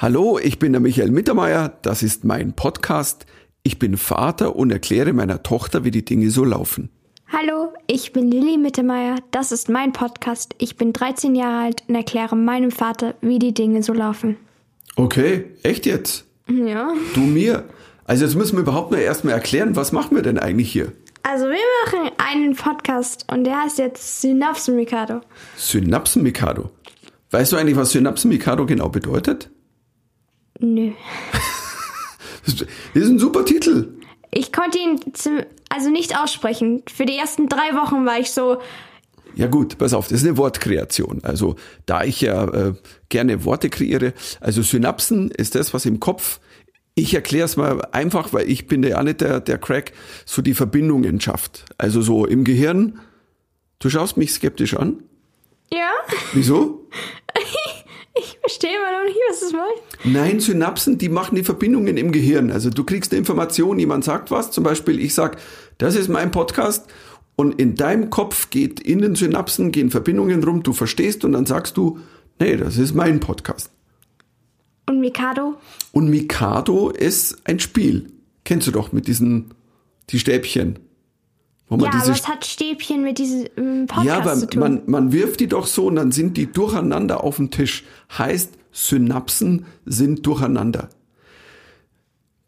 Hallo, ich bin der Michael Mittermeier, das ist mein Podcast. Ich bin Vater und erkläre meiner Tochter, wie die Dinge so laufen. Hallo, ich bin Lilly Mittermeier, das ist mein Podcast. Ich bin 13 Jahre alt und erkläre meinem Vater, wie die Dinge so laufen. Okay, echt jetzt? Ja. Du mir? Also jetzt müssen wir überhaupt mal erstmal erklären, was machen wir denn eigentlich hier? Also wir machen einen Podcast und der heißt jetzt Synapsen Mikado. Synapsen Mikado. Weißt du eigentlich, was Synapsen Mikado genau bedeutet? Nö. Das ist ein super Titel. Ich konnte ihn zum, also nicht aussprechen. Für die ersten drei Wochen war ich so, Ja gut, pass auf, das ist eine Wortkreation. Also da ich ja äh, gerne Worte kreiere, also Synapsen ist das, was im Kopf, ich erkläre es mal einfach, weil ich bin ja nicht der, der Crack, so die Verbindungen schafft. Also so im Gehirn, du schaust mich skeptisch an. ja, Wieso? ich verstehe immer noch nicht, was das meint. Nein, Synapsen, die machen die Verbindungen im Gehirn. Also du kriegst eine Information, jemand sagt was, zum Beispiel ich sag, das ist mein Podcast und in deinem Kopf geht in den Synapsen, gehen Verbindungen rum, du verstehst und dann sagst du, nee, das ist mein Podcast. Und Mikado? Und Mikado ist ein Spiel. Kennst du doch mit diesen, die Stäbchen. Wo man Ja, diese aber was hat Stäbchen mit diesem ähm, Podcast ja, aber zu tun? man, man wirft die doch so und dann sind die durcheinander auf dem Tisch. Heißt, Synapsen sind durcheinander.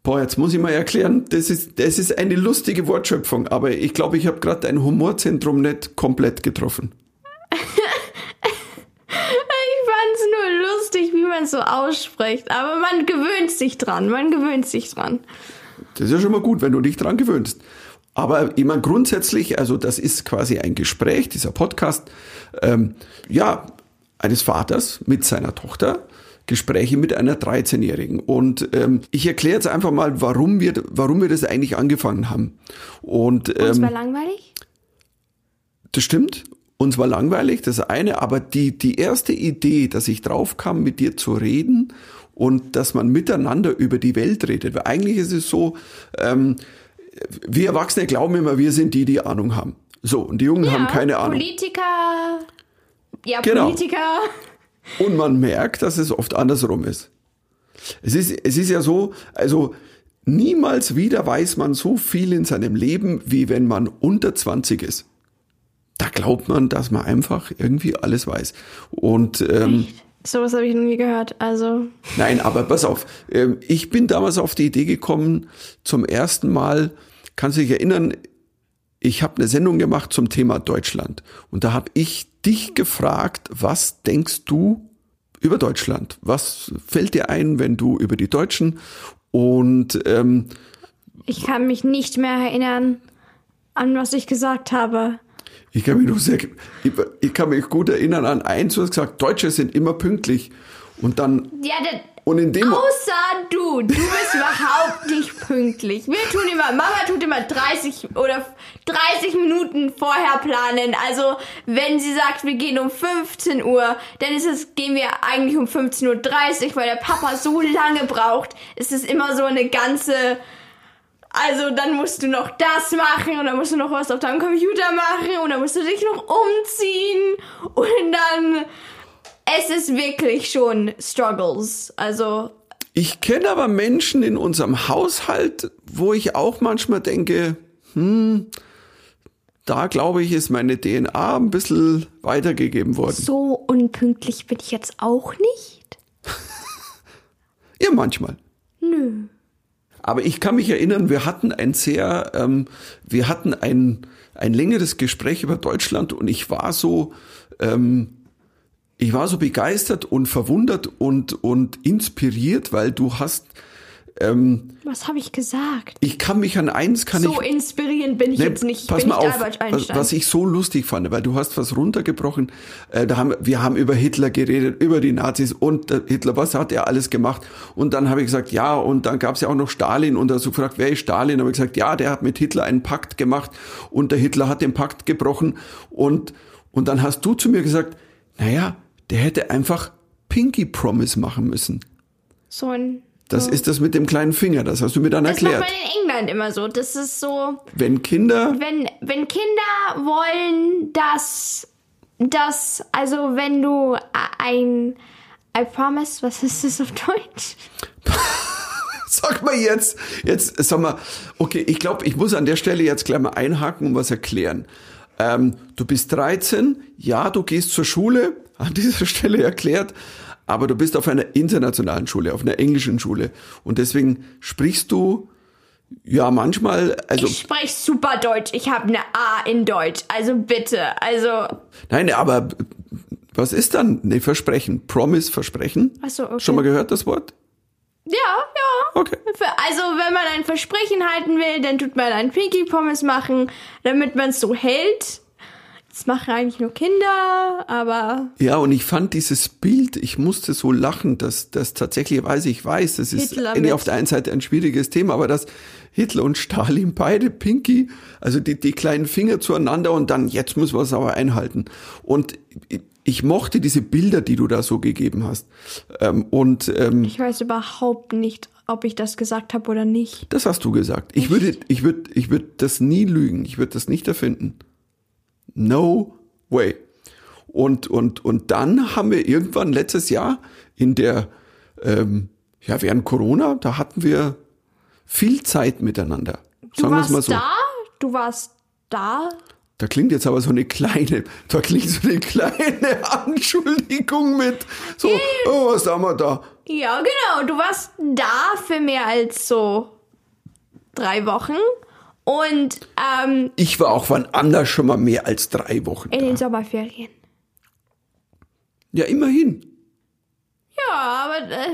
Boah, jetzt muss ich mal erklären, das ist, das ist eine lustige Wortschöpfung, aber ich glaube, ich habe gerade dein Humorzentrum nicht komplett getroffen. Ich fand's nur lustig, wie man es so ausspricht. Aber man gewöhnt sich dran. Man gewöhnt sich dran. Das ist ja schon mal gut, wenn du dich dran gewöhnst. Aber ich meine, grundsätzlich, also das ist quasi ein Gespräch, dieser Podcast, ähm, ja, eines Vaters mit seiner Tochter, Gespräche mit einer 13-Jährigen. Und ähm, ich erkläre jetzt einfach mal, warum wir, warum wir das eigentlich angefangen haben. Und Uns ähm, war langweilig? das stimmt. Uns war langweilig, das eine, aber die, die erste Idee, dass ich drauf kam, mit dir zu reden und dass man miteinander über die Welt redet. Weil eigentlich ist es so, ähm, wir Erwachsene glauben immer, wir sind die, die Ahnung haben. So, und die Jungen haben keine Ahnung. Politiker. Ja, Genau. Politiker. Und man merkt, dass es oft andersrum ist. Es ist, es ist ja so, also niemals wieder weiß man so viel in seinem Leben, wie wenn man unter 20 ist. Da glaubt man, dass man einfach irgendwie alles weiß. Und ähm, Sowas habe ich noch nie gehört. Also, nein, aber pass auf, ähm, ich bin damals auf die Idee gekommen, zum ersten Mal, kannst du dich erinnern, ich habe eine Sendung gemacht zum Thema Deutschland. Und da habe ich dich gefragt, was denkst du über Deutschland? Was fällt dir ein, wenn du über die Deutschen und ähm, ich kann mich nicht mehr erinnern, an was ich gesagt habe. Ich kann mich noch sehr, ich, ich kann mich gut erinnern an eins, du hast gesagt, Deutsche sind immer pünktlich. Und dann, Ja, der, und in dem, außer du. Du bist überhaupt nicht pünktlich. Wir tun immer, Mama tut immer 30 oder 30 Minuten vorher planen. Also, wenn sie sagt, wir gehen um 15 Uhr, dann ist es, gehen wir eigentlich um 15.30 Uhr, weil der Papa so lange braucht. Es ist immer so eine ganze, also dann musst du noch das machen und dann musst du noch was auf deinem Computer machen und dann musst du dich noch umziehen und dann, es ist wirklich schon Struggles. Also, Ich kenne aber Menschen in unserem Haushalt, wo ich auch manchmal denke, hm, da glaube ich, ist meine DNA ein bisschen weitergegeben worden. so unpünktlich bin ich jetzt auch nicht. Ja, manchmal. Nö. Aber ich kann mich erinnern, wir hatten ein sehr, ähm, wir hatten ein, ein längeres Gespräch über Deutschland und ich war so, ähm, ich war so begeistert und verwundert und, und inspiriert, weil du hast, ähm, Was habe ich gesagt? ich kann mich an eins, kann So ich, inspirierend bin ich Nee, jetzt nicht. Ich pass bin mal auf, was, was ich so lustig fand, weil du hast was runtergebrochen. Äh, da haben, wir haben über Hitler geredet, über die Nazis und der Hitler, was hat er alles gemacht? Und dann habe ich gesagt, ja, und dann gab es ja auch noch Stalin und da so gefragt, wer ist Stalin? habe ich gesagt, ja, der hat mit Hitler einen Pakt gemacht und der Hitler hat den Pakt gebrochen und, und dann hast du zu mir gesagt, naja, der hätte einfach Pinky Promise machen müssen. so ein. Das ist das mit dem kleinen Finger, das hast du mir dann Das macht erklärt. man in England immer so. Das ist so, Wenn Kinder wenn, wenn Kinder wollen, dass, dass, also wenn du ein, I promise, was ist das auf Deutsch? Sag mal jetzt, jetzt sag mal, okay, ich glaube, ich muss an der Stelle jetzt gleich mal einhaken und was erklären. Ähm, du bist 13, ja, du gehst zur Schule, an dieser Stelle erklärt, aber du bist auf einer internationalen Schule, auf einer englischen Schule und deswegen sprichst du ja manchmal, also Ich spreche super Deutsch. Ich habe eine A in Deutsch. Also bitte. Also. nein, aber was ist dann ne Versprechen? Promise, Versprechen? Ach so, okay. Schon mal gehört das Wort? Ja, ja. Okay. Also, wenn man ein Versprechen halten will, dann tut man einen Pinky Pommes machen, damit man es so hält. Das machen eigentlich nur Kinder, aber Ja, und ich fand dieses Bild, ich musste so lachen, dass das tatsächlich, weiß ich weiß, das ist auf der einen Seite ein schwieriges Thema, aber dass Hitler und Stalin beide Pinky, also die, die kleinen Finger zueinander und dann, jetzt müssen wir es aber einhalten. Und ich- mochte diese Bilder, die du da so gegeben hast. Ähm, und ähm, ich weiß überhaupt nicht, ob ich das gesagt habe oder nicht. das hast du gesagt. Ich würde, ich würde, ich würde das nie lügen. Ich würde das nicht erfinden. No way. Und, und, und dann haben wir irgendwann letztes Jahr in der, ähm, ja, während Corona, da hatten wir viel Zeit miteinander. Du Sagen warst mal so. da? Du warst da? Da klingt jetzt aber so eine kleine, da klingt so eine kleine Anschuldigung mit, so, oh, was haben wir da? Ja, genau. Du warst da für mehr als so drei Wochen. Und ähm, Ich war auch wann anders schon mal mehr als drei Wochen in da. den Sommerferien. Ja, immerhin. Ja, aber, äh,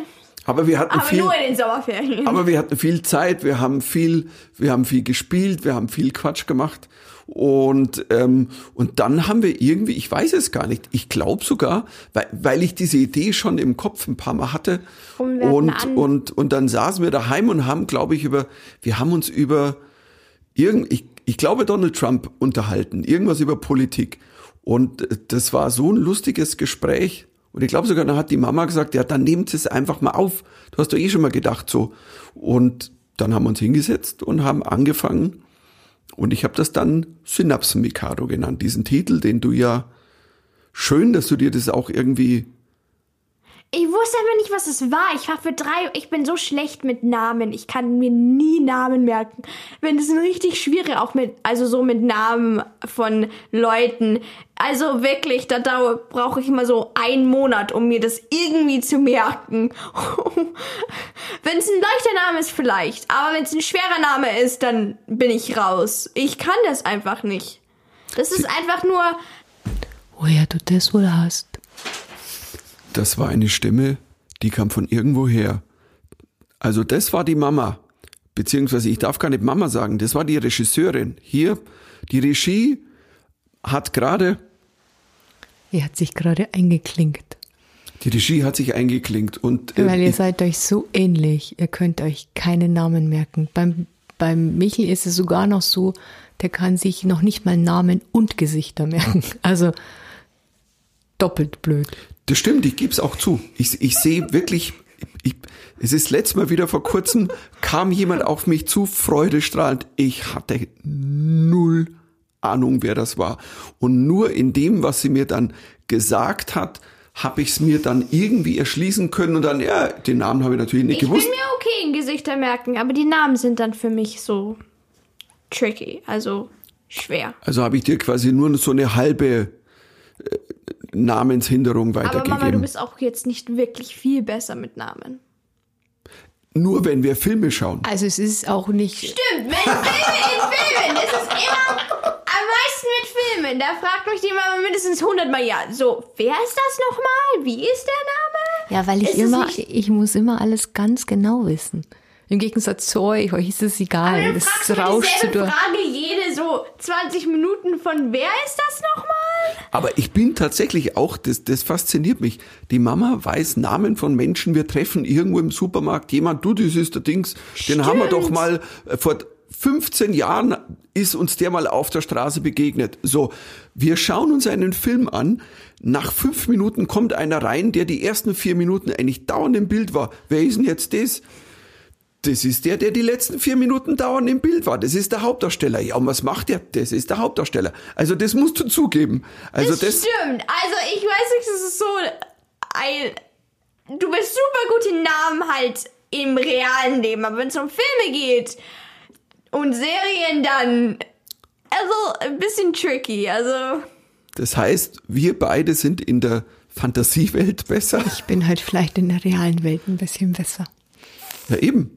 Aber wir hatten aber viel. nur in den Sommerferien. Aber wir hatten viel Zeit, wir haben viel, wir haben viel gespielt, wir haben viel Quatsch gemacht. Und, ähm, und dann haben wir irgendwie, ich weiß es gar nicht, ich glaube sogar, weil, weil ich diese Idee schon im Kopf ein paar Mal hatte. Und Und, und, und dann saßen wir daheim und haben, glaube ich, über, wir haben uns über irgend, ich, ich glaube Donald Trump unterhalten, irgendwas über Politik. Und äh, das war so ein lustiges Gespräch. Und ich glaube sogar, da hat die Mama gesagt, ja, dann nehmt es einfach mal auf. Du hast doch eh schon mal gedacht so. Und dann haben wir uns hingesetzt und haben angefangen. Und ich habe das dann Synapsen-Mikado genannt, diesen Titel, den du ja schön, dass du dir das auch irgendwie Ich wusste aber nicht, was es war. Ich war für drei. Ich bin so schlecht mit Namen. Ich kann mir nie Namen merken. Wenn es richtig schwierig, auch mit, also so mit Namen von Leuten. Also wirklich, da brauche ich immer so einen Monat, um mir das irgendwie zu merken. wenn es ein leichter Name ist, vielleicht. Aber wenn es ein schwerer Name ist, dann bin ich raus. Ich kann das einfach nicht. Das ist einfach nur. Woher du das wohl hast? Das war eine Stimme, die kam von irgendwoher. Also das war die Mama. Beziehungsweise ich darf gar nicht Mama sagen, das war die Regisseurin. Hier, die Regie hat gerade, Er hat sich gerade eingeklinkt. die Regie hat sich eingeklinkt und äh, Weil ihr ich, seid euch so ähnlich. Ihr könnt euch keine Namen merken. Beim, beim Michel ist es sogar noch so, der kann sich noch nicht mal Namen und Gesichter merken. Also doppelt blöd. das stimmt, ich gebe es auch zu. Ich, ich sehe wirklich, ich, es ist letztes Mal wieder vor kurzem, kam jemand auf mich zu, freudestrahlend. Ich hatte null Ahnung, wer das war. Und nur in dem, was sie mir dann gesagt hat, habe ich es mir dann irgendwie erschließen können und dann, ja, den Namen habe ich natürlich nicht Ich gewusst. bin mir okay in Gesichter merken, aber die Namen sind dann für mich so tricky, also schwer. Also habe ich dir quasi nur so eine halbe Namenshinderung Aber weitergegeben. Mama, du bist auch jetzt nicht wirklich viel besser mit Namen. nur wenn wir Filme schauen. Also es ist auch nicht. Stimmt, wenn Filme in Filmen, das ist immer am meisten mit Filmen. Da fragt mich die Mama mindestens 100 Mal, ja, so, wer ist das nochmal? Wie ist der Name? Ja, weil ich Ist es immer, ich muss immer alles ganz genau wissen. Im Gegensatz zu euch, euch ist es egal. Dann Es fragst du mir rauscht so dieselbe durch. Frage jede so 20 Minuten von, wer ist das nochmal? Aber ich bin tatsächlich auch, das, das fasziniert mich. Die Mama weiß Namen von Menschen. Wir treffen irgendwo im Supermarkt jemand, du, das ist der Dings, den haben wir doch mal äh, vor 15 Jahren ist uns der mal auf der Straße begegnet. So, wir schauen uns einen Film an. Nach fünf Minuten kommt einer rein, der die ersten vier Minuten eigentlich dauernd im Bild war. Wer ist denn jetzt das? Das ist der, der die letzten vier Minuten dauernd im Bild war. Das ist der Hauptdarsteller. Ja, und was macht der? Das ist der Hauptdarsteller. Also das musst du zugeben. Also Das, das, stimmt. Also ich weiß nicht, das ist so ein, du bist super gut in Namen halt im realen Leben, aber wenn es um Filme geht und Serien, dann also ein bisschen tricky. Also Das heißt, wir beide sind in der Fantasiewelt besser. Ich bin halt vielleicht in der realen Welt ein bisschen besser. Ja, eben.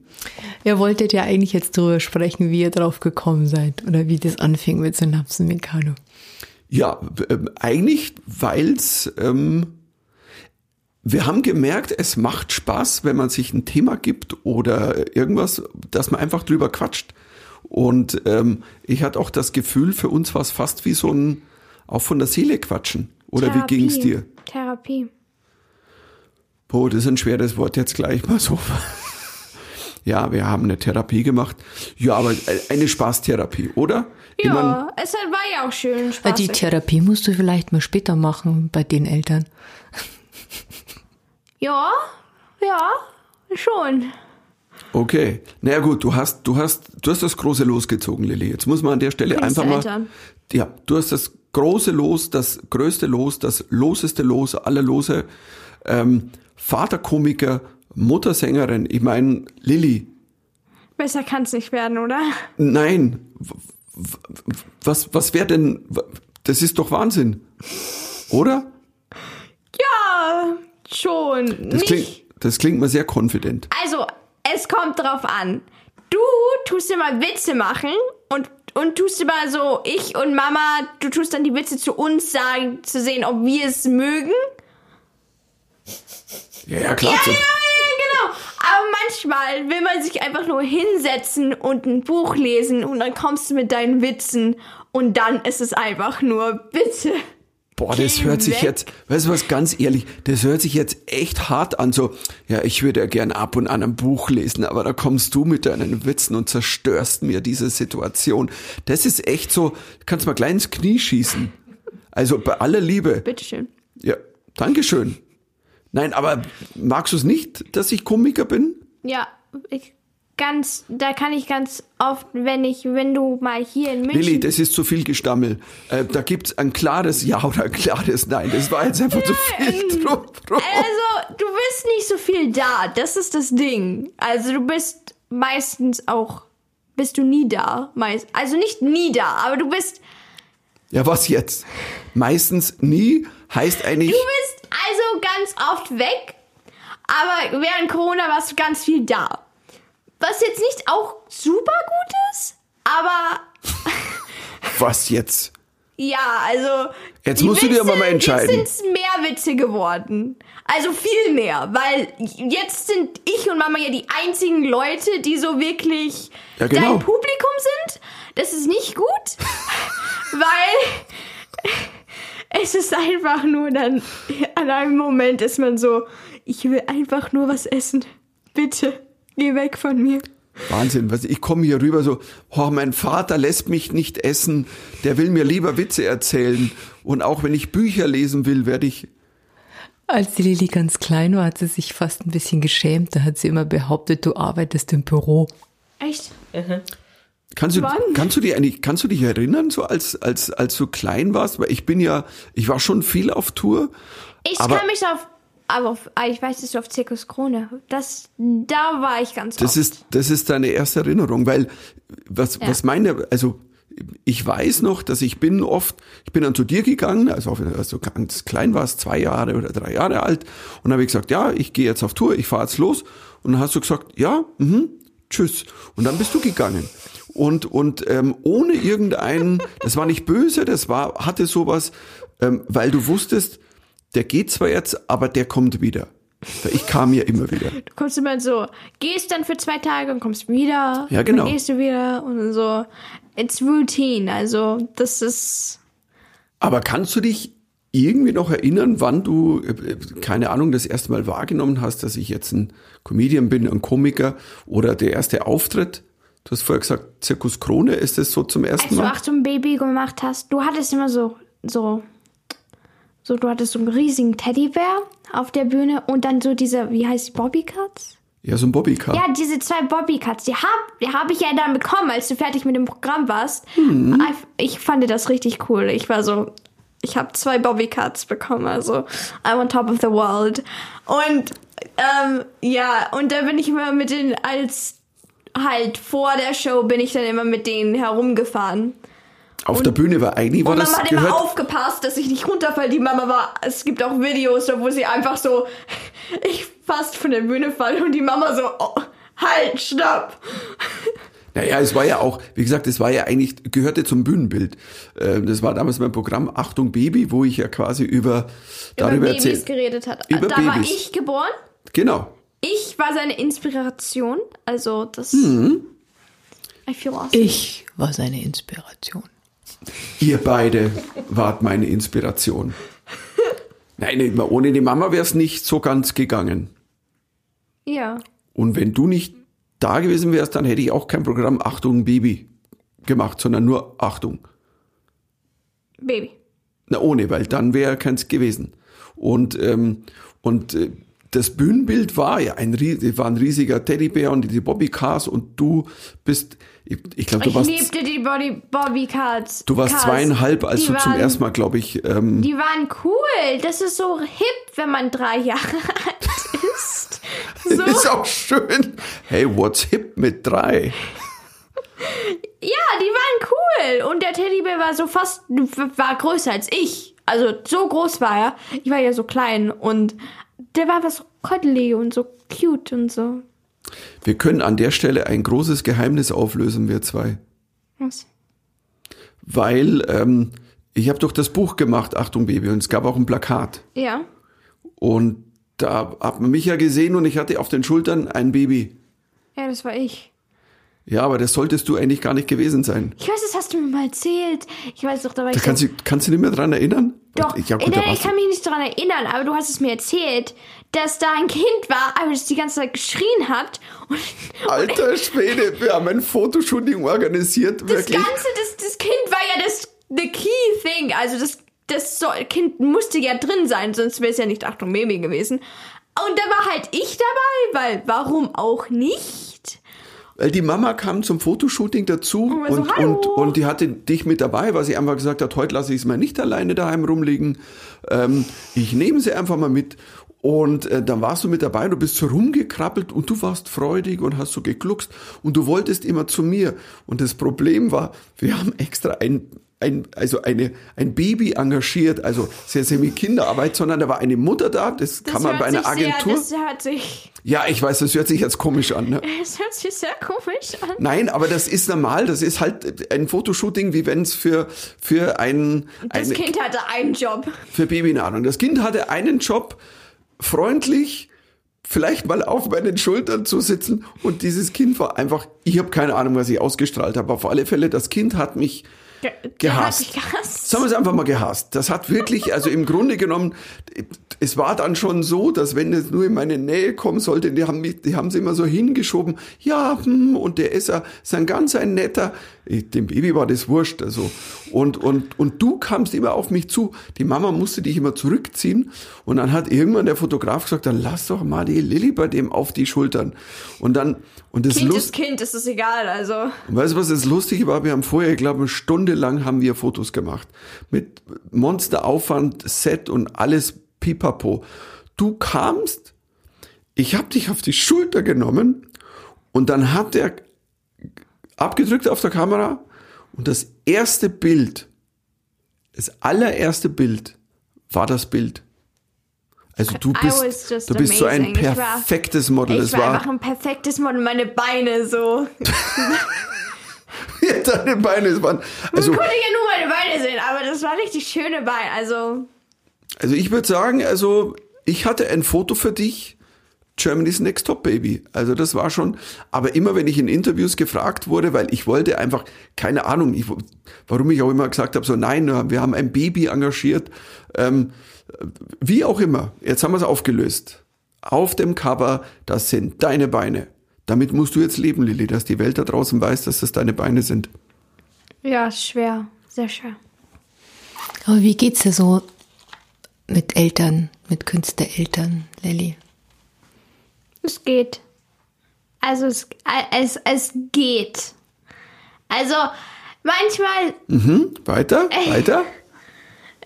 Ihr wolltet ja eigentlich jetzt darüber sprechen, wie ihr drauf gekommen seid oder wie das anfing mit Synapsen Mikado. Ja, ähm, eigentlich, weil's ähm, wir haben gemerkt, es macht Spaß, wenn man sich ein Thema gibt oder irgendwas, dass man einfach drüber quatscht. Und ähm, ich hatte auch das Gefühl, für uns war es fast wie so ein auch von der Seele quatschen. Oder Therapie. wie ging's dir? Therapie. Boah, das ist ein schweres Wort jetzt gleich mal so. Ja, wir haben eine Therapie gemacht. Ja, aber eine Spaßtherapie, oder? Ja, es war ja auch schön Die spaßig. Therapie musst du vielleicht mal später machen bei den Eltern. Ja, ja, schon. okay. Na ja, gut, du hast, du hast, du hast das große Los gezogen, Lilly. Jetzt muss man an der Stelle einfach mal. Eltern. Ja, du hast das große Los, das größte Los, das loseste Los aller Lose. Ähm, Vaterkomiker, Muttersängerin. Ich meine, Lilly, Besser kann es nicht werden, oder? nein. Was, was wäre denn, das ist doch Wahnsinn. Oder? Ja, schon. Das klingt, das klingt mir sehr confident. Also, es kommt drauf an. Du tust immer Witze machen und, und tust immer so, ich und Mama, du tust dann die Witze zu uns sagen, zu sehen, ob wir es mögen. Ja, ja, klar. Ja, ja, ja. Aber manchmal will man sich einfach nur hinsetzen und ein Buch lesen und dann kommst du mit deinen Witzen und dann ist es einfach nur bitte. Boah, das hört sich jetzt, weißt du was, ganz ehrlich, das hört sich jetzt echt hart an. So, ja, ich würde ja gern ab und an ein Buch lesen, aber da kommst du mit deinen Witzen und zerstörst mir diese Situation. Das ist echt so, kannst mal klein ins Knie schießen. Also bei aller Liebe. Bitteschön. Ja, Dankeschön. Nein, aber magst du es nicht, dass ich Komiker bin? Ja, ich ganz, da kann ich ganz oft, wenn ich, wenn du mal hier in München Lilly, das ist zu viel Gestammel. Äh, da gibt's ein klares Ja oder ein klares Nein. Das war jetzt einfach zu viel drum. drum. Also, du bist nicht so viel da. Das ist das Ding. Also, du bist meistens auch, bist du nie da. Meist, also nicht nie da, aber du bist, Ja, was jetzt? Meistens nie heißt eigentlich. du bist also ganz oft weg. Aber während Corona warst du ganz viel da. Was jetzt nicht auch super gut ist, aber Was jetzt? ja, also. Jetzt musst du dir aber mal entscheiden. Jetzt sind mehr Witze geworden. Also viel mehr, weil jetzt sind ich und Mama ja die einzigen Leute, die so wirklich Ja, genau. dein Publikum sind. Das ist nicht gut, weil es ist einfach nur dann, an einem Moment ist man so, ich will einfach nur was essen. Bitte, geh weg von mir. Wahnsinn, was ich komme hier rüber so, oh, mein Vater lässt mich nicht essen, der will mir lieber Witze erzählen und auch wenn ich Bücher lesen will, werde ich Als die Lilly ganz klein war, hat sie sich fast ein bisschen geschämt. Da hat sie immer behauptet, du arbeitest im Büro. Echt? Kannst du, Wann? kannst du dich eigentlich, kannst du dich erinnern, so als, als, als du klein warst? Weil ich bin ja, ich war schon viel auf Tour. Ich kann mich auf, aber auf, ah, ich weiß, du auf Zirkus Krone. Das, da war ich ganz Das oft. ist, das ist deine erste Erinnerung, weil was, Ja. was meine, also ich weiß noch, dass ich bin oft, ich bin dann zu dir gegangen, also als du ganz klein warst, zwei Jahre oder drei Jahre alt, und dann habe ich gesagt, ja, ich gehe jetzt auf Tour, ich fahre jetzt los. Und dann hast du gesagt, ja, mhm, tschüss. Und dann bist du gegangen. Und, und ähm, ohne irgendeinen, das war nicht böse, das war, hatte sowas, ähm, weil du wusstest, der geht zwar jetzt, aber der kommt wieder. Ich kam ja immer wieder. Du kommst immer so, gehst dann für zwei Tage und kommst wieder. Ja, genau. Dann gehst du wieder und so. It's routine, also das ist. Aber kannst du dich irgendwie noch erinnern, wann du, äh, keine Ahnung, das erste Mal wahrgenommen hast, dass ich jetzt ein Comedian bin, ein Komiker oder der erste Auftritt? Du hast vorher gesagt, Zirkus Krone, ist das so zum ersten Als du Mal? Achtung Baby gemacht hast, du hattest immer so, so, so, du hattest so einen riesigen Teddybär auf der Bühne und dann so diese, wie heißt die, Bobbycuts? Ja, so ein Bobbycar. Ja, diese zwei Bobbycuts, die hab, die hab ich ja dann bekommen, als du fertig mit dem Programm warst. Mhm. Ich fand das richtig cool. Ich war so, ich habe zwei Bobbycards bekommen, also I'm on top of the world. Und ähm, ja, und da bin ich immer mit den, als halt vor der Show bin ich dann immer mit denen herumgefahren. Auf der Bühne war eigentlich war Und das Mama hat immer gehört. aufgepasst, dass ich nicht runterfalle. Die Mama war, es gibt auch Videos, wo sie einfach so, ich fast von der Bühne falle und die Mama so, oh, halt, stopp. Naja, es war ja auch, wie gesagt, es war ja eigentlich, gehörte zum Bühnenbild. Ähm, Das war damals mein Programm Achtung Baby, wo ich ja quasi über, darüber über Babys erzählt. geredet hat. Über da war Babys. ich geboren. Genau. Ich war seine Inspiration. Also das. Mhm. I feel awesome. Ich war seine Inspiration. Ihr beide wart meine Inspiration. Nein, ohne die Mama wäre es nicht so ganz gegangen. Ja. Und wenn du nicht da gewesen wärst, dann hätte ich auch kein Programm Achtung Baby gemacht, sondern nur Achtung. Baby. Na, ohne, weil dann wäre keins gewesen. Und, ähm, und äh, das Bühnenbild war ja ein, war ein riesiger Teddybär und die Bobby Cars und du bist, ich, ich glaube, du Ich warst, liebte die Body, Bobby Cards. du warst Cars. zweieinhalb, als Die du zum waren- ersten Mal, glaube ich, ähm, Die waren cool. Das ist so hip, wenn man drei Jahre alt ist. So. ist auch schön. Hey, what's hip mit drei? Ja, die waren cool. Und der Teddybär war so fast, war größer als ich. Also so groß war er. Ich war ja so klein. Und der war so cuddly und so cute und so. Wir können an der Stelle ein großes Geheimnis auflösen, wir zwei. Was? Weil ähm, ich habe doch das Buch gemacht, Achtung Baby, und es gab auch ein Plakat. Ja. Und da hat man mich ja gesehen und ich hatte auf den Schultern ein Baby. Ja, das war ich. Ja, aber das solltest du eigentlich gar nicht gewesen sein. Ich weiß, das hast du mir mal erzählt. Ich weiß doch, da war Da ich kannst so, du, kannst du nicht mehr dran erinnern? Doch, Ja, gut, da ich kann mich nicht daran erinnern, aber du hast es mir erzählt, dass da ein Kind war, aber das die ganze Zeit geschrien hat. Und Alter Schwede, wir haben ein Fotoshooting organisiert, das wirklich. Ganze, das, das Kind war ja das the key thing. Also das, das so, Kind musste ja drin sein, sonst wäre es ja nicht Achtung Baby gewesen. Und da war halt ich dabei, weil warum auch nicht? Weil die Mama kam zum Fotoshooting dazu Und so, und, und, und die hatte dich mit dabei, weil sie einfach gesagt hat, heute lasse ich es mal nicht alleine daheim rumliegen. Ähm, ich nehme sie einfach mal mit. Und äh, dann warst du mit dabei, du bist so rumgekrabbelt und du warst freudig und hast so gegluckst und du wolltest immer zu mir. Und das Problem war, wir haben extra ein, ein, also eine, ein Baby engagiert, also sehr, sehr mit Kinderarbeit, sondern da war eine Mutter da, das, Das kann man bei einer Agentur. Sehr, das hört sich, ja, ich weiß, das hört sich jetzt komisch an. Ne? das hört sich sehr komisch an. Nein, aber das ist normal. Das ist halt ein Fotoshooting, wie wenn es für, für ein, Das eine, Kind hatte einen Job. für Babynahrung. Das Kind hatte einen Job, freundlich, vielleicht mal auf meinen Schultern zu sitzen. Und dieses Kind war einfach, ich habe keine Ahnung, was ich ausgestrahlt habe. Auf alle Fälle, das Kind hat mich Der Gehasst. gehasst. Sagen wir es einfach mal gehasst. Das hat wirklich, also im Grunde genommen, es war dann schon so, dass wenn es nur in meine Nähe kommen sollte, die haben mich, die haben sie immer so hingeschoben, ja, hm, und der ist ja, ist ein ganz ein netter, dem Baby war das wurscht, also. Und, und, und du kamst immer auf mich zu. Die Mama musste dich immer zurückziehen. Und dann hat irgendwann der Fotograf gesagt, dann lass doch mal die Lilly bei dem auf die Schultern. Und dann, und das Kind ist Kind, das ist egal, also. und weißt du, was das Lustige war? Wir haben vorher, ich glaube, eine Stunde lang haben wir Fotos gemacht. Mit Monsteraufwand, Set und alles pipapo. Du kamst, ich habe dich auf die Schulter genommen und dann hat er abgedrückt auf der Kamera und das erste Bild, das allererste Bild war das Bild. Also du bist, du bist so ein. Ich perfektes Model. Ich Es war, war, einfach ein perfektes Model, meine Beine so. deine Beine waren, also Man konnte ja nur meine Beine sehen, aber das war richtig schöne Beine. Also, Also ich würde sagen, also ich hatte ein Foto für dich, Germany's Next Top Baby. Also das war schon, aber immer wenn ich in Interviews gefragt wurde, weil ich wollte einfach, keine Ahnung, ich, warum ich auch immer gesagt habe, so nein, wir haben ein Baby engagiert, ähm, wie auch immer. Jetzt haben wir es aufgelöst. Auf dem Cover, das sind deine Beine. Damit musst du jetzt leben, Lilly, dass die Welt da draußen weiß, dass das deine Beine sind. ja, schwer. Sehr schwer. Aber wie geht's dir so mit Eltern, mit Künstlereltern, Lilly? Es geht. Also, es, es, es geht. Also, manchmal, Hm? Weiter? Weiter?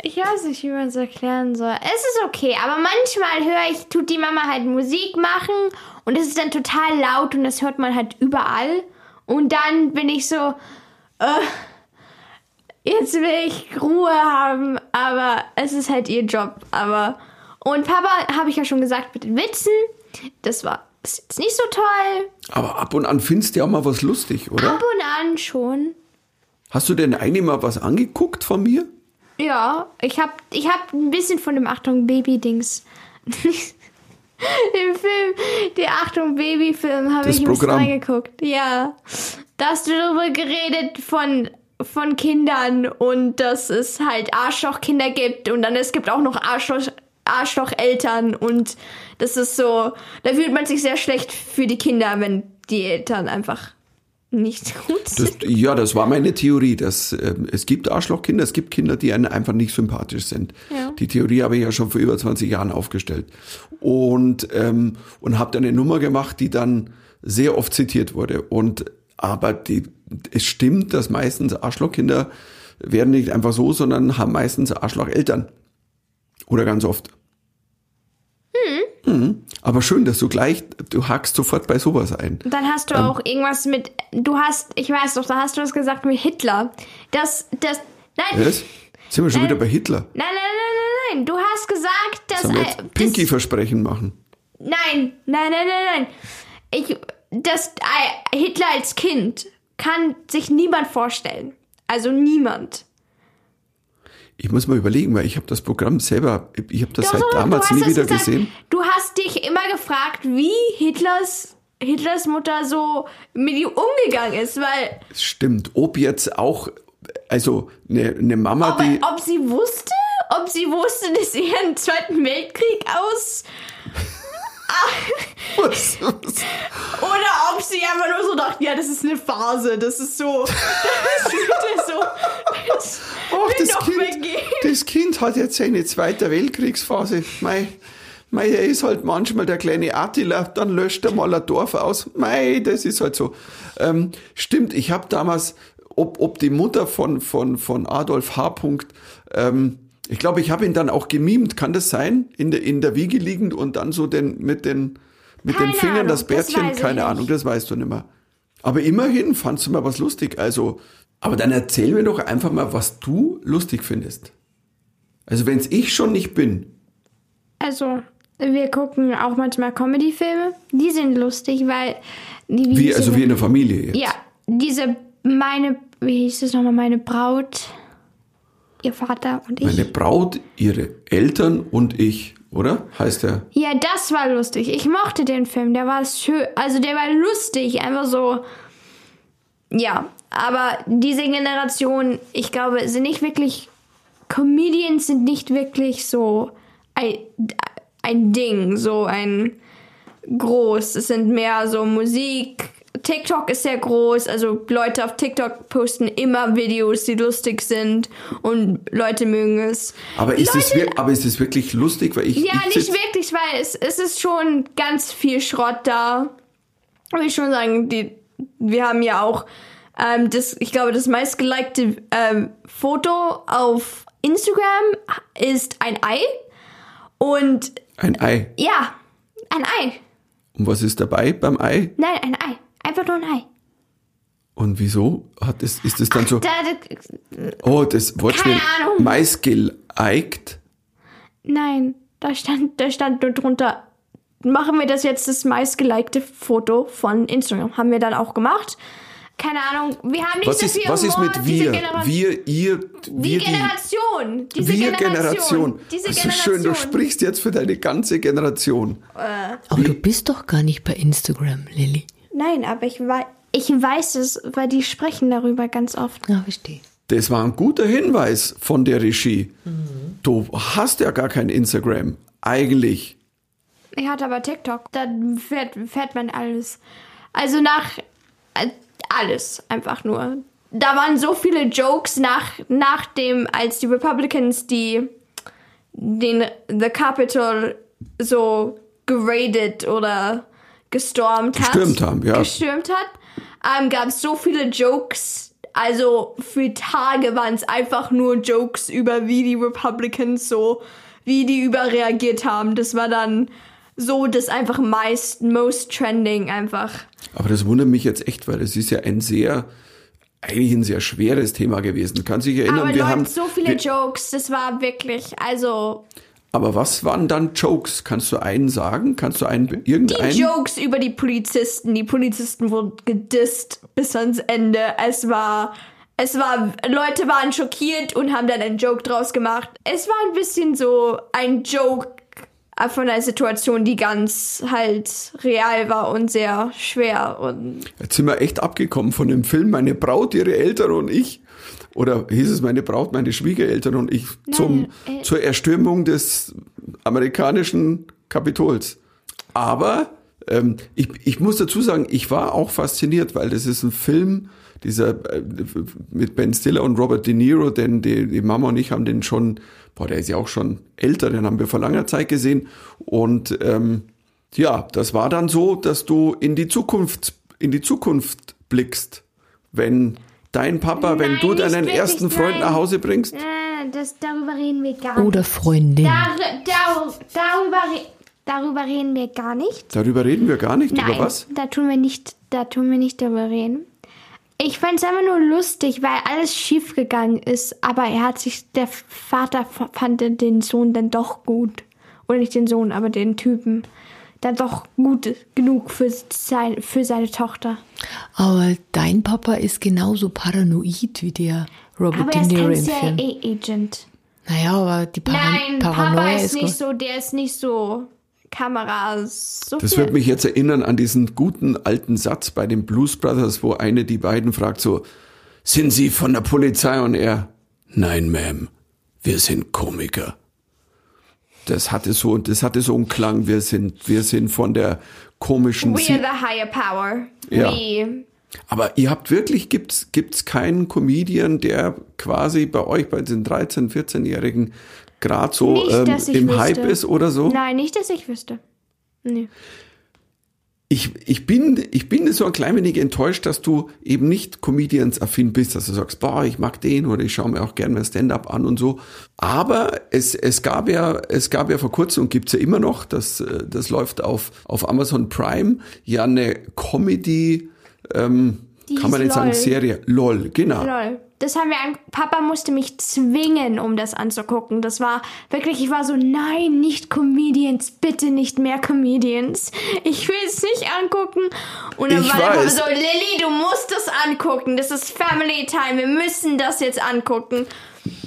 Ich weiß nicht, wie man es erklären soll. Es ist okay, aber manchmal höre ich, tut die Mama halt Musik machen und es ist dann total laut und das hört man halt überall. Und dann bin ich so, äh, jetzt will ich Ruhe haben, aber es ist halt ihr Job. Aber und Papa habe ich ja schon gesagt mit den Witzen, das war ist jetzt nicht so toll. Aber ab und an findest du ja auch mal was lustig, oder? Ab und an schon. Hast du denn eigentlich mal was angeguckt von mir? Ja, ich hab, ich hab ein bisschen von dem Achtung Baby-Dings. Im Film, der Achtung Baby-Film, habe ich ein bisschen reingeguckt. Ja. Da hast du darüber geredet von, von Kindern und dass es halt Arschlochkinder gibt und dann es gibt auch noch Arschloch, Arschlocheltern und das ist so, da fühlt man sich sehr schlecht für die Kinder, wenn die Eltern einfach nicht gut sind. Das, ja, das war meine Theorie. Dass, ähm, es gibt Arschlochkinder, es gibt Kinder, die einem einfach nicht sympathisch sind. Ja. Die Theorie habe ich ja schon vor über 20 Jahren aufgestellt. Und, ähm, und habe dann eine Nummer gemacht, die dann sehr oft zitiert wurde. Und aber die, es stimmt, dass meistens Arschlochkinder werden nicht einfach so, sondern haben meistens Arschlocheltern. Oder ganz oft. Mhm. Aber schön, dass du gleich, du hackst sofort bei sowas ein. Dann hast du auch irgendwas mit, du hast, ich weiß doch, da hast du was gesagt mit Hitler. Das, das, nein, Was? Sind wir schon Nein. wieder bei Hitler? nein, nein, nein, nein, nein. Du hast gesagt, dass, Sollen wir jetzt Pinky-Versprechen machen? nein, nein, nein, nein, nein. Ich, das, äh, Hitler als Kind kann sich niemand vorstellen. Also niemand. Ich muss mal überlegen, weil ich habe das Programm selber, ich habe das Doch, seit damals nie wieder gesagt. gesehen. Du hast dich immer gefragt, wie Hitlers, Hitlers Mutter so mit ihm umgegangen ist, weil Es stimmt. Ob jetzt auch, also eine, eine Mama, Aber die, ob sie wusste? Ob sie wusste, dass sie einen Zweiten Weltkrieg aus... was, was, Oder ob sie einfach nur so dachte, ja, das ist eine Phase, das ist so... Das wird so... Das ach, das kind, das Kind hat jetzt seine zweite Weltkriegsphase. Mei, mei, er ist halt manchmal der kleine Attila, dann löscht er mal ein Dorf aus. Mei, das ist halt so. Ähm, stimmt, ich habe damals, ob, ob die Mutter von, von, von Adolf H. Punkt, ähm, ich glaube, ich habe ihn dann auch gemimt, kann das sein? In der, in der Wiege liegend und dann so den, mit den, mit den Fingern Ahnung, das das Bärtchen, ich keine. Ahnung, das weißt du nicht mehr. Aber immerhin fandst du mal was lustig. Also, aber dann erzähl mir doch einfach mal, was du lustig findest. Also, wenn's ich schon nicht bin, Also, wir gucken auch manchmal Comedy-Filme. Die sind lustig, weil... Die, wie, diese- also wie in der Familie jetzt. Ja, diese... Meine... Wie hieß das nochmal? Meine Braut... Ihr Vater und ich. Meine Braut, ihre Eltern und ich, oder? Heißt der? Ja, das war lustig. Ich mochte den Film. Der war schön. Also der war lustig. Einfach so. Ja, aber diese Generation, ich glaube, sind nicht wirklich. Comedians sind nicht wirklich so ein, ein Ding, so ein groß. Es sind mehr so Musik. TikTok ist sehr groß, also Leute auf TikTok posten immer Videos, die lustig sind und Leute mögen es. Aber ist, es, Leute, wir- aber ist es wirklich lustig? Weil ich, ja, ich nicht wirklich, weil es, es ist schon ganz viel Schrott da. Will ich schon sagen, die, wir haben ja auch ähm, das, ich glaube, das meistgelikte ähm, Foto auf Instagram ist ein Ei. Und Ein Ei. ja, ein Ei. Und was ist dabei beim Ei? Nein, ein Ei. Einfach nur ein Ei. Und wieso hat es, ist es dann so, Da, da, oh, das Wortspiel meistgeliked? nein, da stand, da stand nur drunter. Machen wir das jetzt das meistgelikte Foto von Instagram. Haben wir dann auch gemacht. Keine Ahnung, wir haben nicht Was so ist, viel was ist Humor, mit diese wir? Wir, ihr, die wir, die, Generation. Diese wir Generation. Generation. Diese Das ist Generation. schön, du sprichst jetzt für deine ganze Generation. Aber du bist doch gar nicht bei Instagram, Lilly. Nein, aber ich, wei ich weiß es, weil die sprechen darüber ganz oft. Ja, verstehe. Das war ein guter Hinweis von der Regie. Du hast ja gar kein Instagram. Eigentlich. Ich hatte aber TikTok. Da fährt, fährt man alles. Also nach äh, alles einfach nur. Da waren so viele Jokes nach, nach dem, als die Republicans die den The Capitol so geradet oder gestormt hat. Gestürmt haben, ja. Gestürmt hat. Ähm, gab es so viele Jokes also für Tage waren es einfach nur Jokes über wie die Republicans so, wie die überreagiert haben. Das war dann so das einfach meist, most trending einfach. Aber das wundert mich jetzt echt, weil es ist ja ein sehr, eigentlich ein sehr schweres Thema gewesen. Kann sich erinnern, Aber wir Leute, haben. so viele wir, Jokes, das war wirklich, also aber was waren dann Jokes? Kannst du einen sagen? Kannst du einen, die irgendeinen? Jokes über die Polizisten. Die Polizisten wurden gedisst bis ans Ende. Es war, es war, Leute waren schockiert und haben dann einen Joke draus gemacht. Es war ein bisschen so ein Joke von einer Situation, die ganz halt real war und sehr schwer und Jetzt sind wir echt abgekommen von dem Film Meine Braut, ihre Eltern und ich. Oder hieß es meine Braut, meine Schwiegereltern und ich zum, äh, zur Erstürmung des amerikanischen Kapitols. Aber ähm, ich, ich muss dazu sagen, ich war auch fasziniert, weil das ist ein Film, dieser äh, mit Ben Stiller und Robert De Niro, denn die, die Mama und ich haben den schon, boah, der ist ja auch schon älter, den haben wir vor langer Zeit gesehen. Und ähm, ja, das war dann so, dass du in die Zukunft, in die Zukunft blickst, wenn dein Papa, wenn Nein, du nicht deinen ersten Freund nein. nach Hause bringst. äh, das, darüber reden wir gar Oder Freundin. Dar, dar, darüber, darüber reden wir gar nicht. Darüber reden wir gar nicht. Nein, Über was? da tun wir nicht, da tun wir nicht darüber reden. Ich fand es einfach nur lustig, weil alles schief gegangen ist, aber er hat sich, der Vater fand den Sohn dann doch gut. Oder nicht den Sohn, aber den Typen. Dann doch gut genug für, sein, für seine Tochter. Aber dein Papa ist genauso paranoid wie der Robert Aber De er ist Niro kein im Film. CIA-Agent. Naja, aber die Para Nein, Paranoia Papa ist ist nicht so, der ist nicht so Kameras. So Das wird mich jetzt erinnern an diesen guten alten Satz bei den Blues Brothers, wo eine die beiden fragt so, sind Sie von der Polizei? Und er, nein, Ma'am, wir sind Komiker. Das hatte so, das hatte so einen Klang, wir sind, wir sind von der komischen, We Sie are the higher power. Ja. We. aber ihr habt wirklich, gibt's, gibt's keinen Comedian, der quasi bei euch, bei den 13-, 14-Jährigen, gerade so Nicht, ähm, im wüsste. Hype ist oder so? Nein, nicht, dass ich wüsste. Nee. Ich, ich, bin, ich bin so ein klein wenig enttäuscht, dass du eben nicht Comedians-affin bist, dass du sagst, boah, ich mag den oder ich schaue mir auch gerne mal Stand-up an und so. Aber es, es, gab ja, es gab ja vor kurzem und gibt's ja immer noch, das, äh, das läuft auf, auf Amazon Prime, ja eine Comedy, ähm, Die kann man nicht sagen. Serie. LOL, genau. Lol. Das haben wir an. Papa musste mich zwingen, um das anzugucken. Das war wirklich, ich war so, nein, nicht Comedians, bitte nicht mehr Comedians. Ich will es nicht angucken. Und dann Ich war der Papa so, Lilly, du musst es angucken. Das ist Family Time. Wir müssen das jetzt angucken.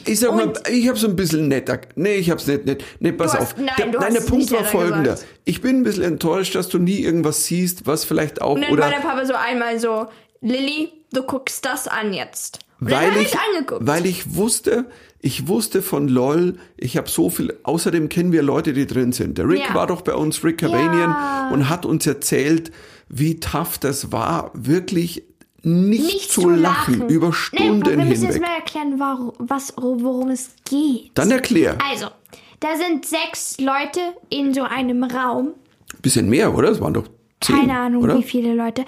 Ich sag mal, ich habe so ein bisschen netter. Nee, ich hab's nicht, nicht. Nee, pass Du auf. hast- nein, der, nein, hast der Punkt war folgender. gesagt. Ich bin ein bisschen enttäuscht, dass du nie irgendwas siehst, was vielleicht auch Und dann oder war der Papa so einmal so, Lilly, du guckst das an jetzt. Und weil ich, angeguckt. weil ich wusste, ich wusste von LOL, ich habe so viel, außerdem kennen wir Leute, die drin sind. Der Rick Ja. war doch bei uns, Rick Cavanian, Ja. und hat uns erzählt, wie tough das war, wirklich nicht, nicht zu lachen, über Nee, Stunden wir müssen jetzt hinweg. mal erklären, warum, was, worum es geht. Dann erklär. Also, da sind sechs Leute in so einem Raum. Bisschen mehr, oder? Es waren doch zehn, Keine Ahnung, oder? wie viele Leute.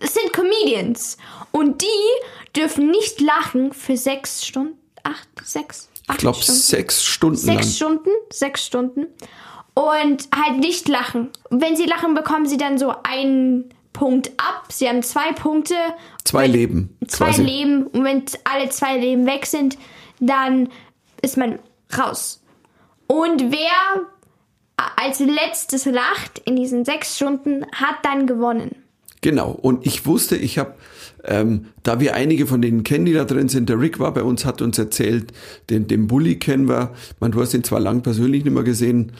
Es sind Comedians. Und die dürfen nicht lachen für sechs Stunden. Acht, sechs, acht Ich glaube, Stunden. sechs Stunden lang. Sechs Stunden, sechs Stunden. Und halt nicht lachen. Wenn sie lachen, bekommen sie dann so einen Punkt ab. Sie haben zwei Punkte. Zwei Leben, Zwei quasi. Leben. Und wenn alle zwei Leben weg sind, dann ist man raus. Und wer als letztes lacht in diesen sechs Stunden, hat dann gewonnen. Genau. Und ich wusste, ich habe, ähm, da wir einige von denen kennen, die da drin sind, der Rick war bei uns, hat uns erzählt, den, den Bully kennen wir. Man, du hast ihn zwar lang persönlich nicht mehr gesehen,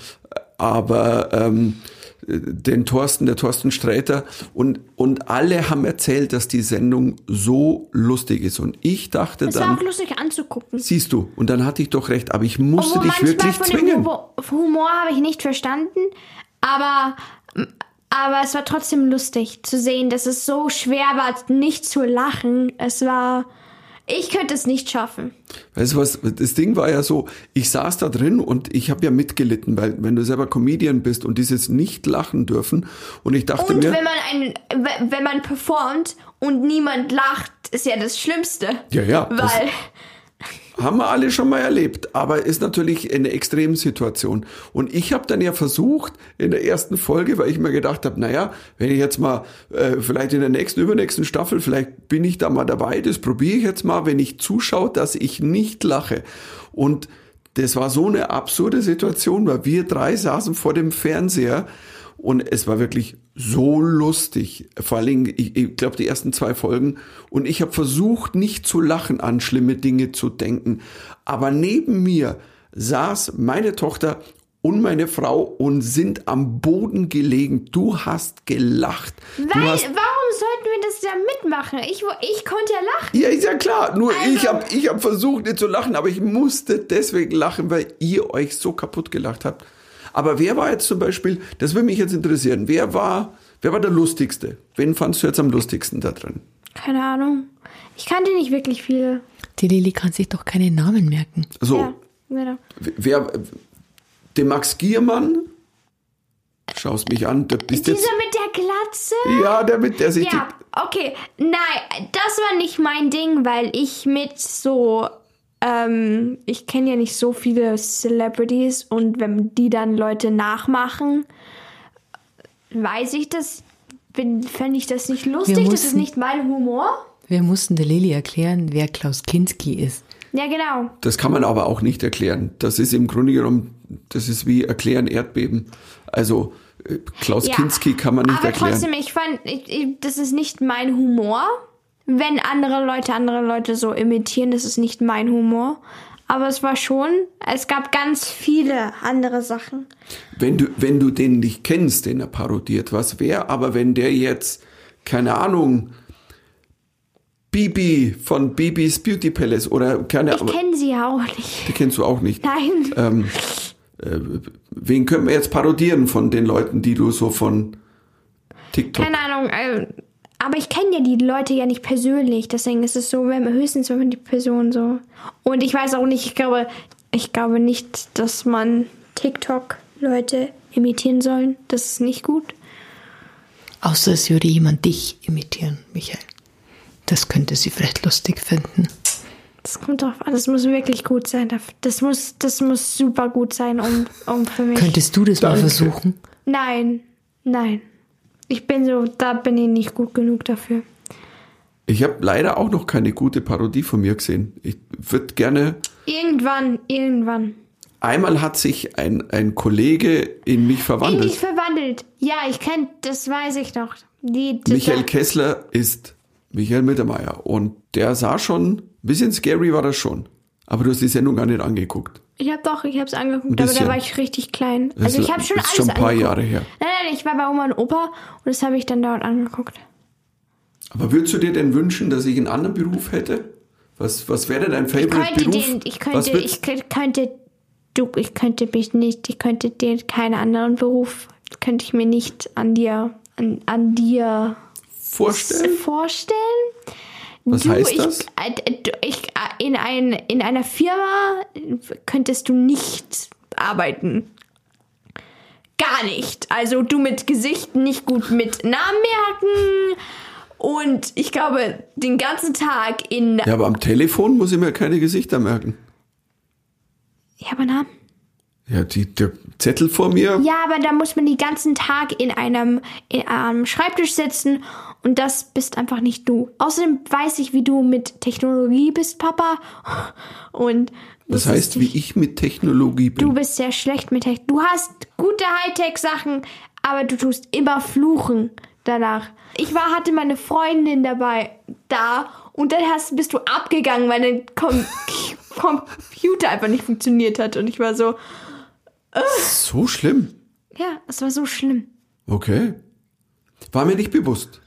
aber ähm, den Thorsten, der Thorsten Sträter und, und alle haben erzählt, dass die Sendung so lustig ist. Und ich dachte Es war dann, auch lustig anzugucken. siehst du, und dann hatte ich doch recht, aber ich musste Obwohl dich wirklich von zwingen. Humor, Humor habe ich nicht verstanden, aber, aber es war trotzdem lustig zu sehen, dass es so schwer war, nicht zu lachen. Es war, ich könnte es nicht schaffen. Weißt du was, das Ding war ja so, ich saß da drin und ich habe ja mitgelitten, weil wenn du selber Comedian bist und dieses nicht lachen dürfen und ich dachte Und mir, wenn man ein, we- wenn man performt und niemand lacht, ist ja das Schlimmste. Ja, ja, das- Weil, Haben wir alle schon mal erlebt, aber ist natürlich eine Extremsituation. Und ich habe dann ja versucht in der ersten Folge, weil ich mir gedacht habe, naja, wenn ich jetzt mal äh, vielleicht in der nächsten, übernächsten Staffel, vielleicht bin ich da mal dabei, das probiere ich jetzt mal, wenn ich zuschaue, dass ich nicht lache. Und das war so eine absurde Situation, weil wir drei saßen vor dem Fernseher und es war wirklich so lustig. Vor allen Dingen, ich, ich glaube, die ersten zwei Folgen. Und ich habe versucht, nicht zu lachen, an schlimme Dinge zu denken. Aber neben mir saß meine Tochter und meine Frau und sind am Boden gelegen. Du hast gelacht. du weil, hast warum sollten wir das da mitmachen? Ich, ich konnte ja lachen. ja, ist ja klar. Nur Also- ich habe ich hab versucht, nicht zu lachen, aber ich musste deswegen lachen, weil ihr euch so kaputt gelacht habt. Aber wer war jetzt zum Beispiel, das würde mich jetzt interessieren, wer war, wer war der lustigste? Wen fandst du jetzt am lustigsten da drin? Keine Ahnung. Ich kannte nicht wirklich viele. Die Lilly kann sich doch keine Namen merken. So, Ja, genau. wer, den Max Giermann? Schaust mich an, der bist Dieser jetzt, mit der Glatze? ja, der mit, der sich, Ja, okay. Nein, das war nicht mein Ding, weil ich mit so, ähm, ich kenne ja nicht so viele Celebrities und wenn die dann Leute nachmachen, weiß ich das, fände ich das nicht lustig. Das ist mussten- nicht mein Humor. Wir mussten der Lilly erklären, wer Klaus Kinski ist. Ja, genau. Das kann man aber auch nicht erklären. Das ist im Grunde genommen, das ist wie erklären Erdbeben. Also äh, Klaus Ja, Kinski kann man nicht aber erklären. trotzdem, ich fand, ich, ich, das ist nicht mein Humor. Wenn andere Leute andere Leute so imitieren, das ist nicht mein Humor. Aber es war schon, es gab ganz viele andere Sachen. Wenn du, wenn du den nicht kennst, den er parodiert, was wäre, aber wenn der jetzt, keine Ahnung, Bibi von Bibis Beauty Palace oder keine Ich Ahnung, kenne sie ja auch nicht. die kennst du auch nicht. Nein. Ähm, äh, wen können wir jetzt parodieren von den Leuten, die du so von TikTok Keine Ahnung. äh, Aber ich kenne ja die Leute ja nicht persönlich. Deswegen ist es so, wenn höchstens wenn man die Person so. Und ich weiß auch nicht, ich glaube, ich glaube nicht, dass man TikTok-Leute imitieren sollen. Das ist nicht gut. Außer es würde jemand dich imitieren, Michael. Das könnte sie vielleicht lustig finden. Das kommt drauf an. Das muss wirklich gut sein. Das muss, das muss super gut sein, um, um für mich. Könntest du das mal Danke. versuchen? Nein, nein. Ich bin so, da bin ich nicht gut genug dafür. Ich habe leider auch noch keine gute Parodie von mir gesehen. Ich würde gerne. Irgendwann, irgendwann. Einmal hat sich ein, ein Kollege in mich In verwandelt. dich verwandelt. Ja, ich kenn, das weiß ich noch. Die, die, Michael da- Kessler ist Michael Mittermeier. Und der sah schon, ein bisschen scary war das schon. Aber du hast die Sendung gar nicht angeguckt. Ich habe doch, ich habe es angeguckt, aber da war ich richtig klein. Das Also ich ist- habe schon ist alles schon ein paar angeguckt. Jahre her. Nein, nein, ich war bei Oma und Opa und das habe ich dann dort angeguckt. Aber würdest du dir denn wünschen, dass ich einen anderen Beruf hätte? Was, was wäre dein Ich Favorite könnte Beruf? den, ich was könnte, ich könnte, du, ich könnte mich nicht, ich könnte dir keinen anderen Beruf, könnte ich mir nicht an dir, an, an dir vorstellen? vorstellen. Was du, heißt ich, das? äh, ich, äh, in, ein, in einer Firma könntest du nicht arbeiten. Gar nicht. Also du mit Gesicht nicht gut mit Namen merken. Und ich glaube, den ganzen Tag in. Ja, aber am Telefon muss ich mir keine Gesichter merken. Ja, aber Namen. Ja, die, der Zettel vor mir. Ja, aber da muss man den ganzen Tag in einem, in einem Schreibtisch sitzen und das bist einfach nicht du. Außerdem weiß ich, wie du mit Technologie bist, Papa. Und Das ist heißt, wie ich mit Technologie bin. Du bist sehr schlecht mit Tech. Du hast gute Hightech-Sachen, aber du tust immer fluchen danach. Ich war, hatte meine Freundin dabei da und dann hast, bist du abgegangen, weil dein Com Computer einfach nicht funktioniert hat. Und ich war so, so schlimm. ja, es war so schlimm. Okay. War mir nicht bewusst.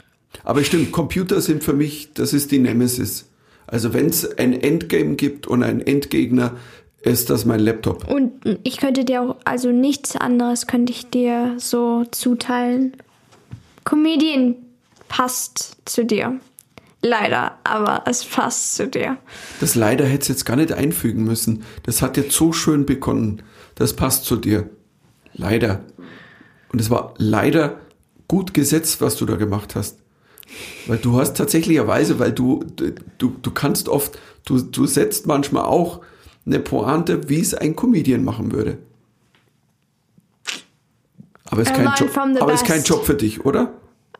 Aber stimmt, Computer sind für mich, das ist die Nemesis. Also wenn es ein Endgame gibt und einen Endgegner, ist das mein Laptop. Und ich könnte dir auch, also nichts anderes könnte ich dir so zuteilen. Comedian passt zu dir. Leider, aber es passt zu dir. Das leider hätte es jetzt gar nicht einfügen müssen. Das hat jetzt so schön begonnen. Das passt zu dir. Leider. Und es war leider gut gesetzt, was du da gemacht hast. Weil du hast tatsächlicherweise, weil du, du, du kannst oft, du, du setzt manchmal auch eine Pointe, wie es ein Comedian machen würde. Aber ist I kein Job, aber ist kein. Job für dich, oder?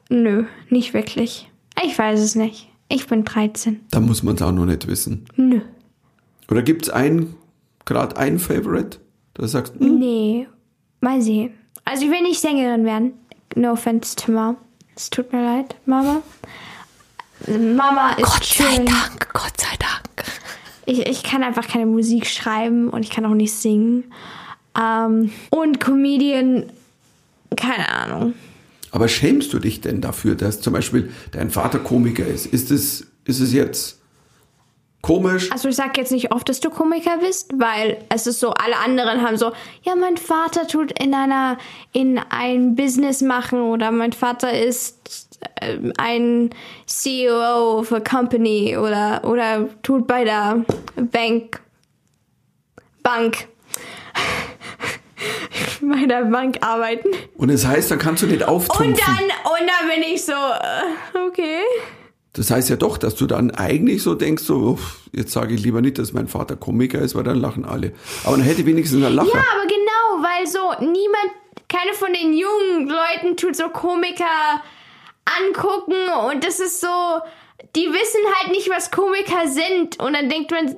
Nö, nicht wirklich. Ich weiß es nicht. Ich bin 13. Da muss man es auch noch nicht wissen. Nö. Oder gibt es ein, gerade ein Favorite? Da sagst hm, Nee. Mal sehen. Also ich will nicht Sängerin werden. No offense to Mom. Es tut mir leid, Mama. Mama ist Gott sei schön. Dank, Gott sei Dank. Ich, ich kann einfach keine Musik schreiben und ich kann auch nicht singen. Ähm, und Comedian, keine Ahnung. aber schämst du dich denn dafür, dass zum Beispiel dein Vater Komiker ist? Ist es, ist es jetzt komisch? Also ich sag jetzt nicht oft, dass du Komiker bist, weil es ist so, alle anderen haben so, ja, mein Vater tut in einer, in ein Business machen oder mein Vater ist ähm, ein CEO of a company oder, oder tut bei der Bank, Bank, bei der Bank arbeiten. Und es heißt, dann kannst du nicht auftrumpfen. Und dann, und dann bin ich so, äh, okay. Das heißt ja doch, dass du dann eigentlich so denkst, so, uff, jetzt sage ich lieber nicht, dass mein Vater Komiker ist, weil dann lachen alle. Aber dann hätte wenigstens einen Lacher. Ja, aber genau, weil so niemand, keine von den jungen Leuten tut so Komiker angucken und das ist so, die wissen halt nicht, was Komiker sind und dann denkt man,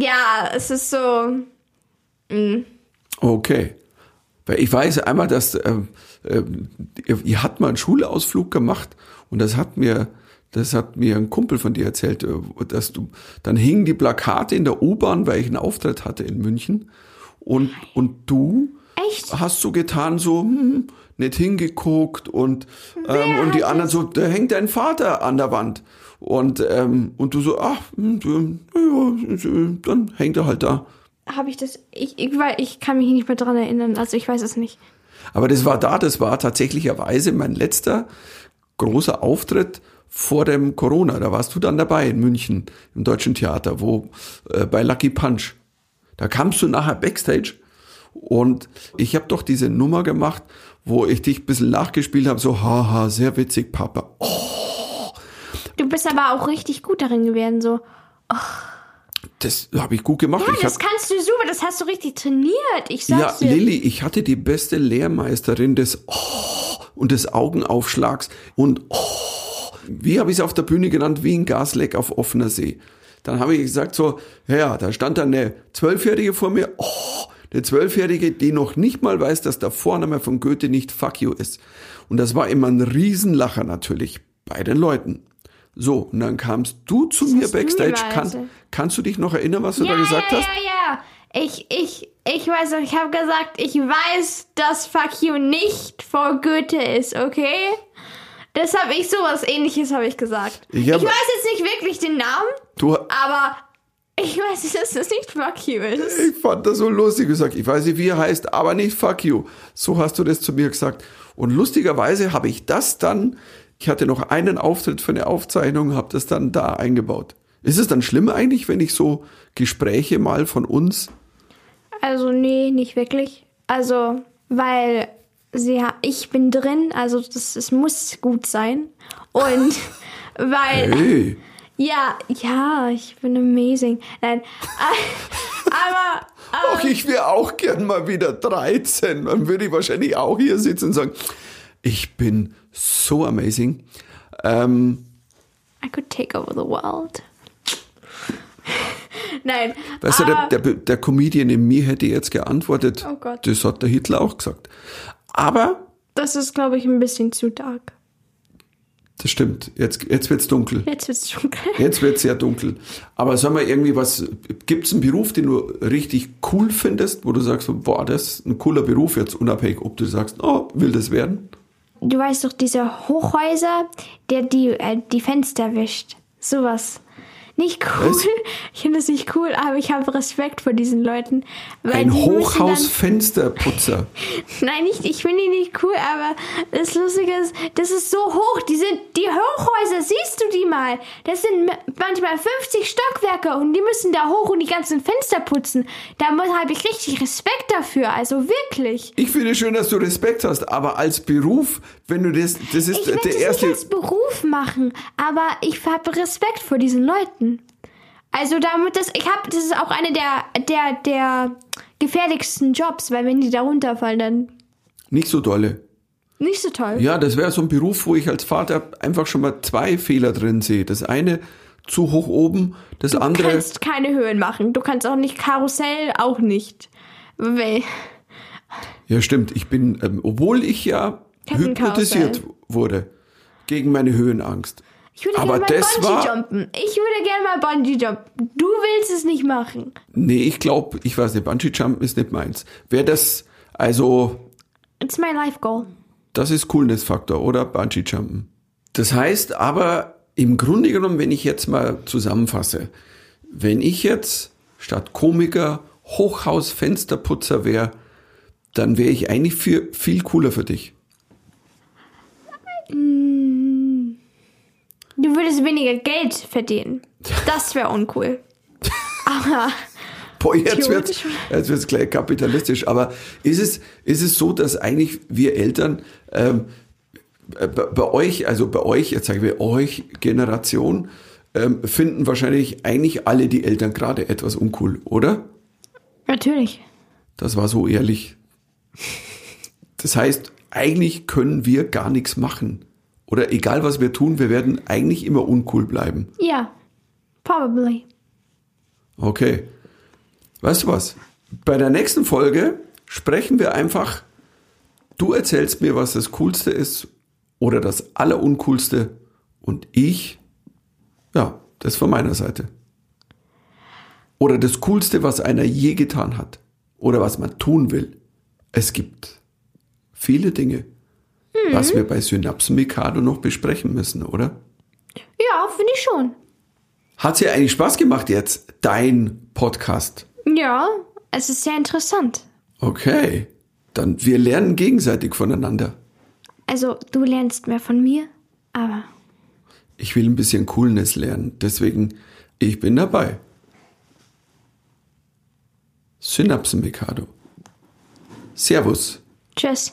ja, es ist so, Okay. Weil ich weiß einmal, dass ähm, ähm, ihr, ihr habt mal einen Schulausflug gemacht und das hat mir, das hat mir ein Kumpel von dir erzählt, äh, dass du, dann hingen die Plakate in der U-Bahn, weil ich einen Auftritt hatte in München und, und du Echt? hast so getan, so, hm, nicht hingeguckt und, ähm, und die anderen so, da hängt dein Vater an der Wand. Und, ähm, und du so, ach, hm, ja, ja, dann hängt er halt da. habe ich das, ich, ich, weil ich kann mich nicht mehr dran erinnern, also ich weiß es nicht. Aber das war da, das war tatsächlicherweise mein letzter großer Auftritt vor dem Corona. Da warst du dann dabei in München im Deutschen Theater, wo äh, bei Lucky Punch. Da kamst du nachher backstage und ich habe doch diese Nummer gemacht, wo ich dich ein bisschen nachgespielt habe, so haha, sehr witzig, Papa. Oh, Du bist aber auch richtig gut darin gewesen, so. das habe ich gut gemacht. Ja, ich das hab, kannst du super, das hast du richtig trainiert, ich ja, sag's dir. Lilly, ich hatte die beste Lehrmeisterin des oh und des Augenaufschlags und oh, wie habe ich es auf der Bühne genannt, wie ein Gasleck auf offener See. Dann habe ich gesagt so, ja, da stand dann eine Zwölfjährige vor mir, oh, eine Zwölfjährige, die noch nicht mal weiß, dass der Vorname von Goethe nicht Fuck you ist. Und das war immer ein Riesenlacher natürlich bei den Leuten. So, und dann kamst du zu du mir Backstage. Kann, kannst du dich noch erinnern, was du da gesagt ja, hast? Ja, ja, Ich, ich, ich weiß noch, ich habe gesagt, ich weiß, dass Fuck you nicht vor Goethe ist, okay? Das habe ich sowas ähnliches habe ich gesagt. Ich Ich, hab- weiß jetzt nicht wirklich den Namen, Du, aber ich weiß, dass das nicht Fuck you ist. Ich fand das so lustig gesagt. Ich weiß nicht, wie er heißt, aber nicht fuck you. So hast du das zu mir gesagt. Und lustigerweise habe ich das dann, ich hatte noch einen Auftritt für eine Aufzeichnung, habe das dann da eingebaut. Ist es dann schlimm eigentlich, wenn ich so Gespräche mal von uns, Also nee, nicht wirklich. Also, weil sie ich bin drin, also das, es muss gut sein. Und weil hey, Ja, ja, ich bin amazing. Nein, aber ach, ich wäre auch gern mal wieder 13. Dann würde ich wahrscheinlich auch hier sitzen und sagen, ich bin so amazing. Ähm, I could take over the world. Nein, Weißt du, aber, der, der, der Comedian in mir hätte jetzt geantwortet, Oh Gott. das hat der Hitler auch gesagt. Aber, das ist, glaube ich, ein bisschen zu dark. das stimmt, jetzt, jetzt wird's dunkel. Jetzt wird's dunkel. Jetzt wird's sehr dunkel. Aber sag mal irgendwie was, gibt's einen Beruf, den du richtig cool findest, wo du sagst, boah, das ist ein cooler Beruf, jetzt unabhängig, ob du sagst, oh, will das werden? Du weißt doch, diese Hochhäuser, der die, äh, die Fenster wischt. Sowas. Nicht cool. Was? Ich finde das nicht cool, aber ich habe Respekt vor diesen Leuten. Ein die Hochhausfensterputzer. Nein, nicht, ich finde die nicht cool, aber das Lustige ist, das ist so hoch. Die sind, die Hochhäuser, siehst du die mal? Das sind manchmal 50 Stockwerke und die müssen da hoch und die ganzen Fenster putzen. Da habe ich richtig Respekt dafür, also wirklich. Ich finde schön, dass du Respekt hast, aber als Beruf, wenn du das, das ist Ich will der das erste. nicht als Beruf Beruf machen, aber ich habe Respekt vor diesen Leuten. Also damit das, ich habe, das ist auch eine der, der, der gefährlichsten Jobs, weil wenn die da runterfallen, dann Nicht so dolle. nicht so toll. Ja, das wäre so ein Beruf, wo ich als Vater einfach schon mal zwei Fehler drin sehe. Das eine zu hoch oben, das Du andere. kannst keine Höhen machen. Du kannst auch nicht Karussell, auch nicht. Weil, Ja, stimmt. Ich bin, ähm, obwohl ich ja hypnotisiert wurde gegen meine Höhenangst. Ich würde gerne mal das war- Bungee-Jumpen. Ich würde gerne mal Bungee-Jumpen. Du willst es nicht machen. Nee, ich glaube, ich weiß nicht, Bungee Jumpen ist nicht meins. Wäre das, also, It's my life goal. das ist Coolness-Faktor, oder? Bungee Jumpen. Das heißt aber, im Grunde genommen, wenn ich jetzt mal zusammenfasse, wenn ich jetzt statt Komiker Hochhaus-Fensterputzer wäre, dann wäre ich eigentlich für, viel cooler für dich. Du würdest weniger Geld verdienen. Das wäre uncool. Aber Boah, jetzt Theoretisch. jetzt wird's gleich kapitalistisch. Aber ist es, ist es so, dass eigentlich wir Eltern ähm, äh, bei, bei euch, also bei euch, jetzt sagen wir euch Generation, ähm, finden wahrscheinlich eigentlich alle die Eltern gerade etwas uncool, oder? natürlich. Das war so ehrlich. Das heißt, eigentlich können wir gar nichts machen. Oder egal was wir tun, wir werden eigentlich immer uncool bleiben. Ja. Probably. Okay. Weißt du was? Bei der nächsten Folge sprechen wir einfach, du erzählst mir, was das Coolste ist oder das Alleruncoolste und ich, ja, das von meiner Seite. Oder das Coolste, was einer je getan hat oder was man tun will. Es gibt viele Dinge, was wir bei Synapsen Mikado noch besprechen müssen, oder? Ja, finde ich schon. Hat's dir eigentlich Spaß gemacht jetzt, dein Podcast? Ja, es ist sehr interessant. Okay, dann wir lernen gegenseitig voneinander. Also, du lernst mehr von mir, aber Ich will ein bisschen Coolness lernen, deswegen ich bin dabei. Synapsen Mikado. Servus. tschüss.